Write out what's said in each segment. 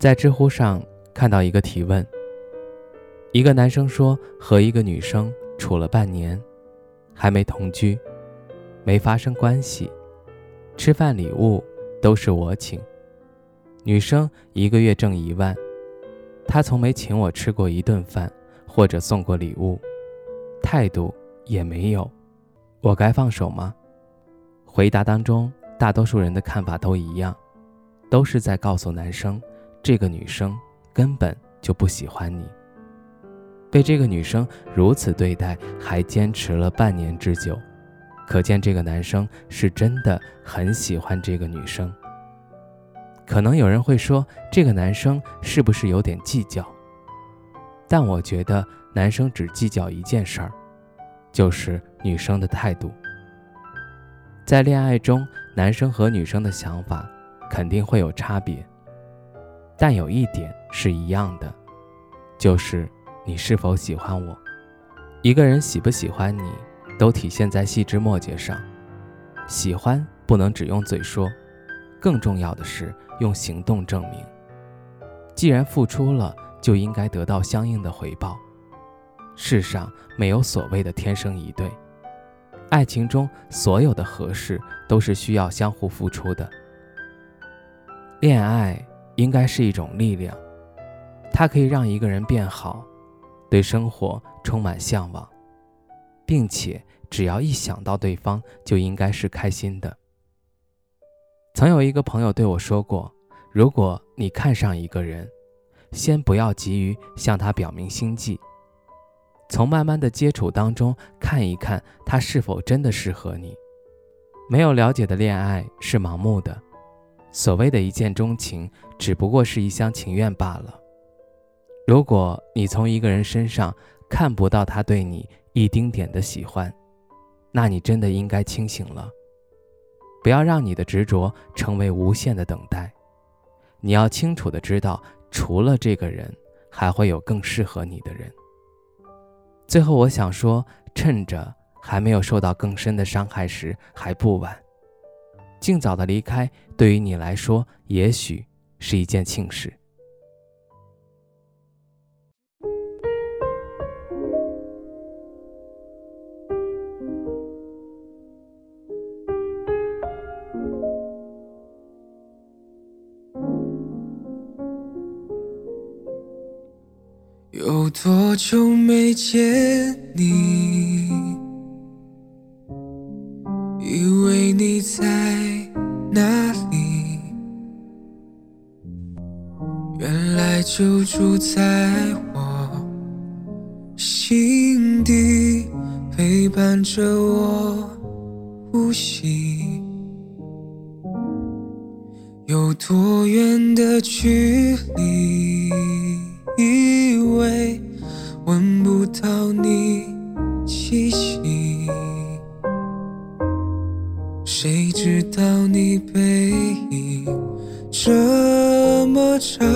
在知乎上看到一个提问：一个男生说和一个女生处了半年，还没同居，没发生关系，吃饭礼物都是我请，女生一个月挣一万，他从没请我吃过一顿饭或者送过礼物，态度也没有，我该放手吗？回答当中，大多数人的看法都一样，都是在告诉男生。这个女生根本就不喜欢你，被这个女生如此对待，还坚持了半年之久，可见这个男生是真的很喜欢这个女生。可能有人会说，这个男生是不是有点计较？但我觉得男生只计较一件事儿，就是女生的态度。在恋爱中，男生和女生的想法肯定会有差别。但有一点是一样的，就是你是否喜欢我。一个人喜不喜欢你，都体现在细枝末节上。喜欢不能只用嘴说，更重要的是用行动证明。既然付出了，就应该得到相应的回报。世上没有所谓的天生一对，爱情中所有的合适都是需要相互付出的。恋爱。应该是一种力量，它可以让一个人变好，对生活充满向往，并且只要一想到对方，就应该是开心的。曾有一个朋友对我说过：“如果你看上一个人，先不要急于向他表明心迹，从慢慢的接触当中看一看他是否真的适合你。没有了解的恋爱是盲目的。”所谓的一见钟情，只不过是一厢情愿罢了。如果你从一个人身上看不到他对你一丁点的喜欢，那你真的应该清醒了。不要让你的执着成为无限的等待。你要清楚的知道，除了这个人，还会有更适合你的人。最后，我想说，趁着还没有受到更深的伤害时，还不晚。尽早的离开，对于你来说，也许是一件庆事。有多久没见你？以为你在。哪里？原来就住在我心底，陪伴着我呼吸。有多远的距离？以为闻不到你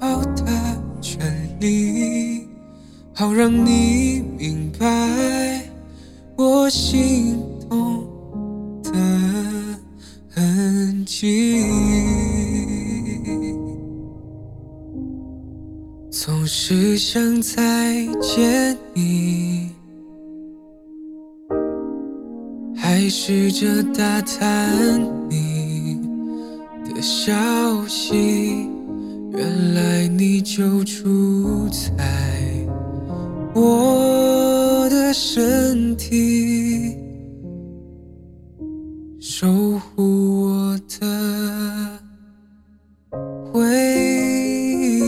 抱的权利，好让你明白我心动的痕迹。总是想再见你，还试着打探你的消息。原来你就住在我的身体，守护我的回忆。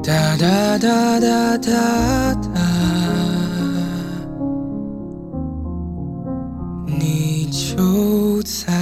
哒哒哒哒哒哒。就在。